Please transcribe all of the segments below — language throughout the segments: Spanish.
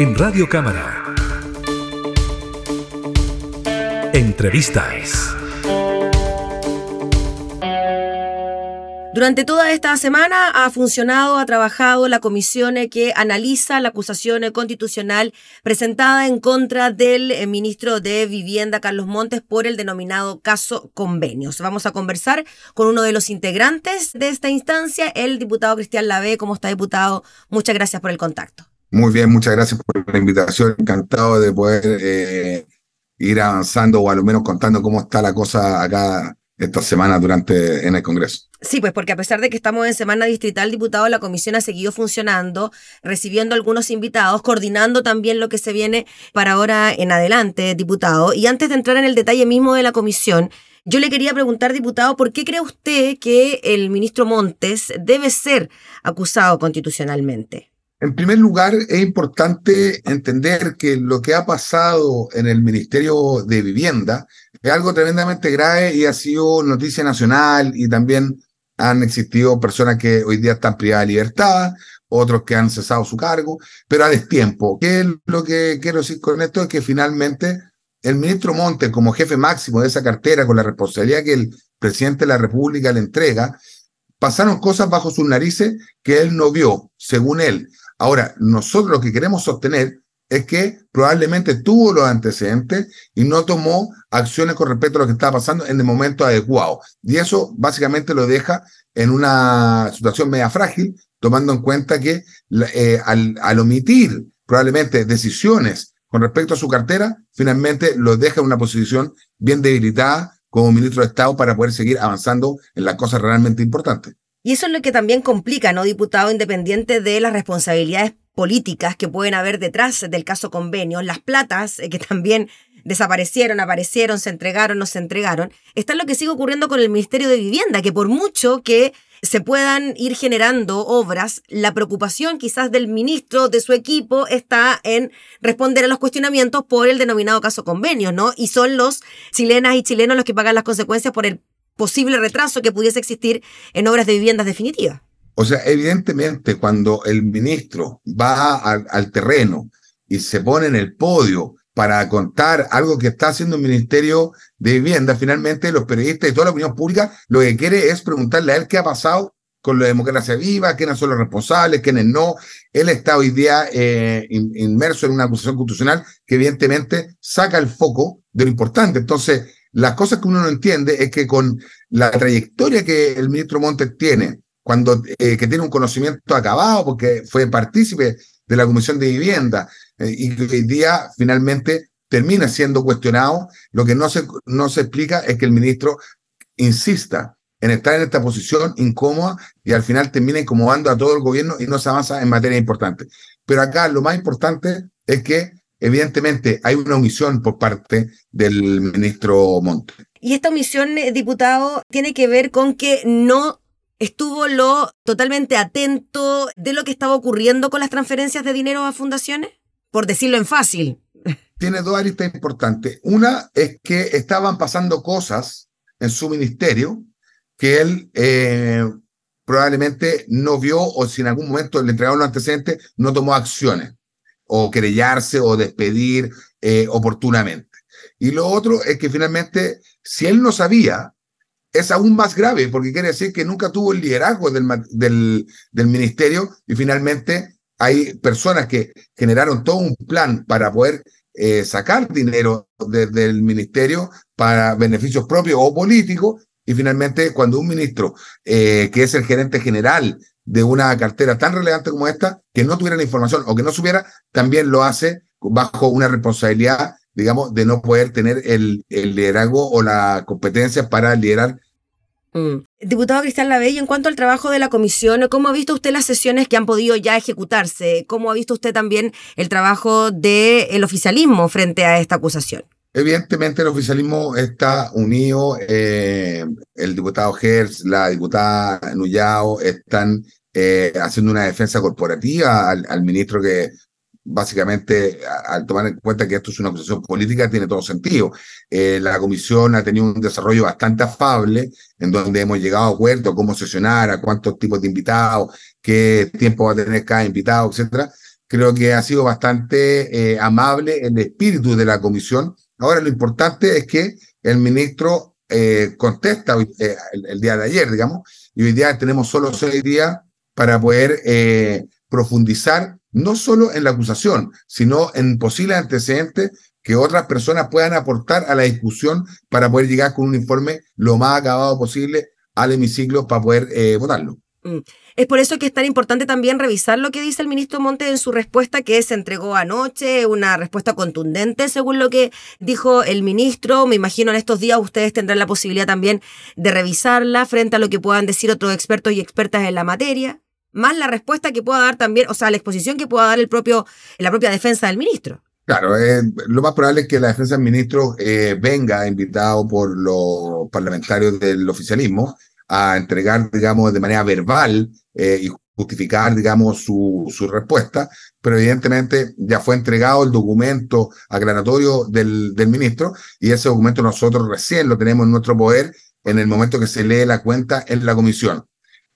en Radio Cámara. Entrevistas. Durante toda esta semana ha funcionado, ha trabajado la comisión que analiza la acusación constitucional presentada en contra del eh, ministro de Vivienda, Carlos Montes, por el denominado caso convenios. Vamos a conversar con uno de los integrantes de esta instancia, el diputado Cristian Lave. ¿Cómo está, diputado? Muchas gracias por el contacto. Muy bien, muchas gracias por la invitación. Encantado de poder eh, ir avanzando o al menos contando cómo está la cosa acá esta semana durante en el Congreso. Sí, pues porque a pesar de que estamos en semana distrital, diputado, la comisión ha seguido funcionando, recibiendo algunos invitados, coordinando también lo que se viene para ahora en adelante, diputado. Y antes de entrar en el detalle mismo de la comisión, yo le quería preguntar, diputado, ¿por qué cree usted que el ministro Montes debe ser acusado constitucionalmente? En primer lugar, es importante entender que lo que ha pasado en el Ministerio de Vivienda es algo tremendamente grave y ha sido noticia nacional y también han existido personas que hoy día están privadas de libertad, otros que han cesado su cargo, pero a destiempo. ¿Qué es lo que quiero decir con esto? Es que finalmente el ministro Montes, como jefe máximo de esa cartera, con la responsabilidad que el presidente de la República le entrega, pasaron cosas bajo sus narices que él no vio, según él. Ahora, nosotros lo que queremos sostener es que probablemente tuvo los antecedentes y no tomó acciones con respecto a lo que estaba pasando en el momento adecuado. Y eso básicamente lo deja en una situación media frágil, tomando en cuenta que eh, al, omitir probablemente decisiones con respecto a su cartera, finalmente lo deja en una posición bien debilitada como ministro de Estado para poder seguir avanzando en las cosas realmente importantes. Y eso es lo que también complica, ¿no, diputado, independiente de las responsabilidades políticas que pueden haber detrás del caso convenio, las platas eh, que también desaparecieron, aparecieron, se entregaron, no se entregaron, está lo que sigue ocurriendo con el Ministerio de Vivienda, que por mucho que se puedan ir generando obras, la preocupación quizás del ministro, de su equipo, está en responder a los cuestionamientos por el denominado caso convenio, ¿no? Y son los chilenas y chilenos los que pagan las consecuencias por el posible retraso que pudiese existir en obras de viviendas definitivas. O sea, evidentemente cuando el ministro va al, terreno y se pone en el podio para contar algo que está haciendo el Ministerio de Vivienda, finalmente los periodistas y toda la opinión pública lo que quiere es preguntarle a él qué ha pasado con la democracia viva, quiénes son los responsables, quiénes no. Él está hoy día eh, inmerso en una acusación constitucional que evidentemente saca el foco de lo importante. Entonces, las cosas que uno no entiende es que con la trayectoria que el ministro Montes tiene, cuando eh, que tiene un conocimiento acabado, porque fue partícipe de la Comisión de Vivienda, eh, y que hoy día finalmente termina siendo cuestionado, lo que no se, no se explica es que el ministro insista en estar en esta posición incómoda y al final termina incomodando a todo el gobierno y no se avanza en materia importante. Pero acá lo más importante es que evidentemente hay una omisión por parte del ministro Monte. Y esta omisión, eh, diputado, tiene que ver con que no estuvo lo totalmente atento de lo que estaba ocurriendo con las transferencias de dinero a fundaciones, por decirlo en fácil. Tiene dos aristas importantes. Una es que estaban pasando cosas en su ministerio que él eh, probablemente no vio o si en algún momento le entregaron los antecedentes, no tomó acciones o querellarse o despedir eh, oportunamente. Y lo otro es que finalmente, si él no sabía, es aún más grave, porque quiere decir que nunca tuvo el liderazgo del, del, ministerio y finalmente hay personas que generaron todo un plan para poder eh, sacar dinero desde el ministerio para beneficios propios o políticos y finalmente cuando un ministro eh, que es el gerente general de una cartera tan relevante como esta, que no tuviera la información o que no supiera, también lo hace bajo una responsabilidad, digamos, de no poder tener el, el liderazgo o la competencia para liderar mm. Diputado Cristian Lavey, en cuanto al trabajo de la comisión, ¿cómo ha visto usted las sesiones que han podido ya ejecutarse? ¿Cómo ha visto usted también el trabajo del oficialismo frente a esta acusación? Evidentemente el oficialismo está unido, eh, el diputado Gers, la diputada Nuyao están eh, haciendo una defensa corporativa al, ministro que básicamente al tomar en cuenta que esto es una acusación política tiene todo sentido. Eh, la comisión ha tenido un desarrollo bastante afable en donde hemos llegado a acuerdos, cómo sesionar, a cuántos tipos de invitados, qué tiempo va a tener cada invitado, etcétera Creo que ha sido bastante eh, amable el espíritu de la comisión. Ahora lo importante es que el ministro eh, contesta eh, el, día de ayer, digamos, y hoy día tenemos solo seis días para poder profundizar no solo en la acusación, sino en posibles antecedentes que otras personas puedan aportar a la discusión para poder llegar con un informe lo más acabado posible al hemiciclo para poder votarlo. Mm. Es por eso que es tan importante también revisar lo que dice el ministro Monte en su respuesta que se entregó anoche, una respuesta contundente según lo que dijo el ministro. Me imagino en estos días ustedes tendrán la posibilidad también de revisarla frente a lo que puedan decir otros expertos y expertas en la materia, más la respuesta que pueda dar también, o sea, la exposición que pueda dar el propio, la propia defensa del ministro. Claro, eh, lo más probable es que la defensa del ministro eh, venga invitado por los parlamentarios del oficialismo a entregar, digamos, de manera verbal eh, y justificar, digamos, su, su, respuesta, pero evidentemente ya fue entregado el documento aclaratorio del, del ministro y ese documento nosotros recién lo tenemos en nuestro poder en el momento que se lee la cuenta en la comisión.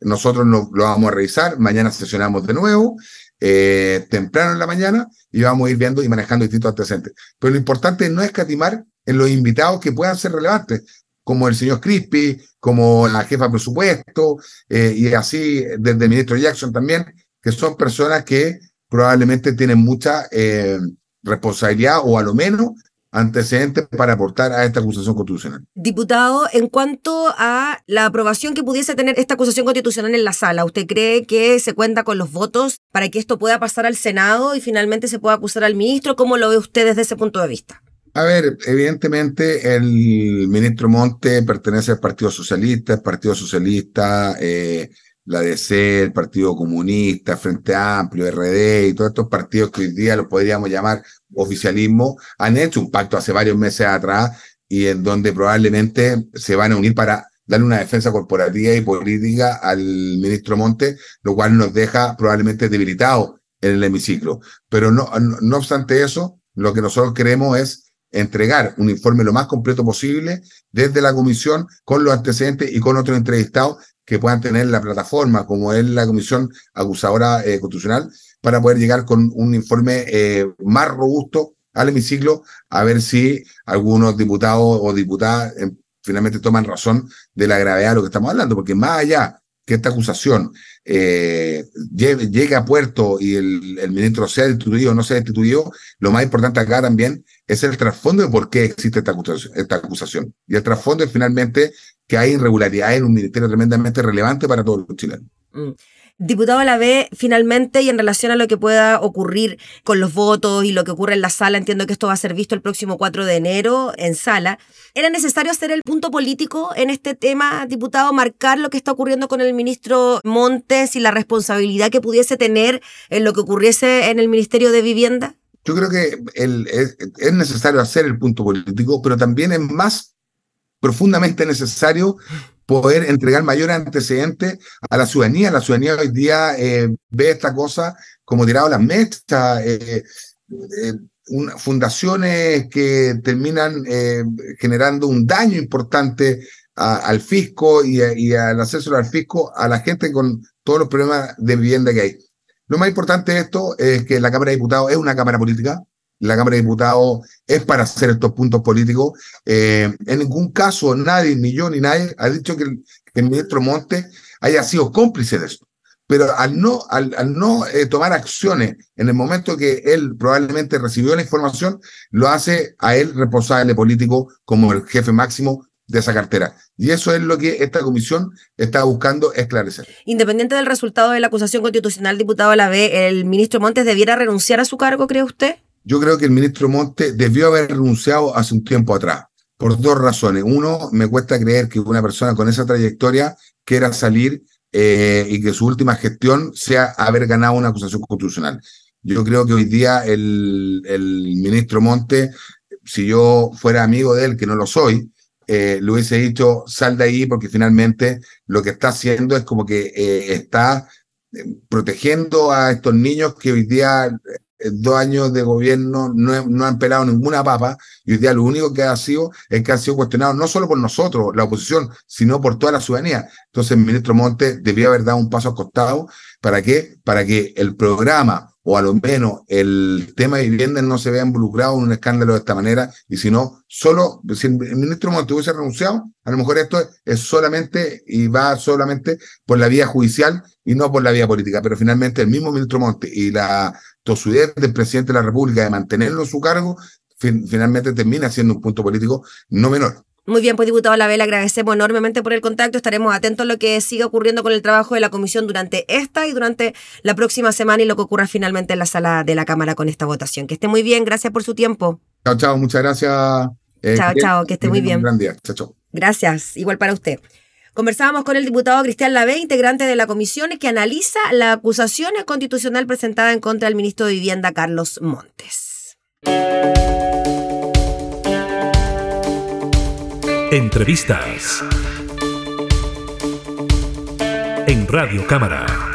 Nosotros lo, lo vamos a revisar, mañana sesionamos de nuevo, eh, temprano en la mañana, y vamos a ir viendo y manejando distintos antecedentes. Pero lo importante no es catimar en los invitados que puedan ser relevantes como el señor Crispi, como la jefa de presupuesto, eh, y así desde el ministro Jackson también, que son personas que probablemente tienen mucha eh, responsabilidad o a lo menos antecedentes para aportar a esta acusación constitucional. Diputado, en cuanto a la aprobación que pudiese tener esta acusación constitucional en la sala, ¿usted cree que se cuenta con los votos para que esto pueda pasar al Senado y finalmente se pueda acusar al ministro? ¿Cómo lo ve usted desde ese punto de vista? A ver, evidentemente el ministro Monte pertenece al Partido Socialista, el Partido Socialista, eh, la DC, el Partido Comunista, Frente Amplio, RD y todos estos partidos que hoy día los podríamos llamar oficialismo, han hecho un pacto hace varios meses atrás y en donde probablemente se van a unir para darle una defensa corporativa y política al ministro Monte, lo cual nos deja probablemente debilitados en el hemiciclo. Pero no, no obstante eso, lo que nosotros queremos es entregar un informe lo más completo posible desde la comisión con los antecedentes y con otros entrevistados que puedan tener la plataforma, como es la comisión acusadora eh, constitucional, para poder llegar con un informe eh, más robusto al hemiciclo, a ver si algunos diputados o diputadas eh, finalmente toman razón de la gravedad de lo que estamos hablando, porque más allá que esta acusación eh, llegue, a puerto y el, ministro sea destituido o no sea destituido, lo más importante acá también es el trasfondo de por qué existe esta acusación. Esta acusación. Y el trasfondo es finalmente que hay irregularidades en un ministerio tremendamente relevante para todos los chilenos. Mm. Diputado a la vez, finalmente, y en relación a lo que pueda ocurrir con los votos y lo que ocurre en la sala, entiendo que esto va a ser visto el próximo 4 de enero en sala. ¿Era necesario hacer el punto político en este tema, diputado, marcar lo que está ocurriendo con el ministro Montes y la responsabilidad que pudiese tener en lo que ocurriese en el Ministerio de Vivienda? Yo creo que es necesario hacer el punto político, pero también es más profundamente necesario poder entregar mayor antecedentes a la ciudadanía. La ciudadanía hoy día eh, ve esta cosa como tirado a las mesas, eh, eh, fundaciones que terminan generando un daño importante al fisco y, y, al acceso al fisco a la gente con todos los problemas de vivienda que hay. Lo más importante de esto es que la Cámara de Diputados es una Cámara política, la Cámara de Diputados es para hacer estos puntos políticos. Eh, en ningún caso nadie, ni yo ni nadie, ha dicho que el, ministro Monte haya sido cómplice de esto. Pero al no, al, no eh, tomar acciones en el momento que él probablemente recibió la información, lo hace a él responsable político como el jefe máximo de esa cartera. Y eso es lo que esta comisión está buscando esclarecer. Independiente del resultado de la acusación constitucional, diputado la B, ¿el ministro Montes debiera renunciar a su cargo, cree usted? Yo creo que el ministro Monte debió haber renunciado hace un tiempo atrás, por dos razones. Uno, me cuesta creer que una persona con esa trayectoria quiera salir eh, y que su última gestión sea haber ganado una acusación constitucional. Yo creo que hoy día el, ministro Monte, si yo fuera amigo de él, que no lo soy, eh, le hubiese dicho, sal de ahí porque finalmente lo que está haciendo es como que eh, está protegiendo a estos niños que hoy día dos años de gobierno no, no, han pelado ninguna papa y hoy día lo único que ha sido es que ha sido cuestionado no solo por nosotros, la oposición, sino por toda la ciudadanía. Entonces el ministro Monte debía haber dado un paso al costado. ¿Para qué? Para que el programa o a lo menos el tema de vivienda no se vea involucrado en un escándalo de esta manera, y si no, solo, si el ministro Monte hubiese renunciado, a lo mejor esto es solamente y va solamente por la vía judicial y no por la vía política, pero finalmente el mismo ministro Monte y la tosudez del presidente de la República de mantenerlo en su cargo, finalmente termina siendo un punto político no menor. Muy bien, pues diputado La Vela, agradecemos enormemente por el contacto. Estaremos atentos a lo que siga ocurriendo con el trabajo de la comisión durante esta y durante la próxima semana y lo que ocurra finalmente en la sala de la Cámara con esta votación. Que esté muy bien, gracias por su tiempo. Chao, chao, muchas gracias. Eh, chao, chao, que esté muy bien. Un día. Chao, chao. Gracias, igual para usted. Conversábamos con el diputado Cristian Lavé, integrante de la comisión que analiza la acusación constitucional presentada en contra del ministro de Vivienda Carlos Montes. Entrevistas en Radio Cámara.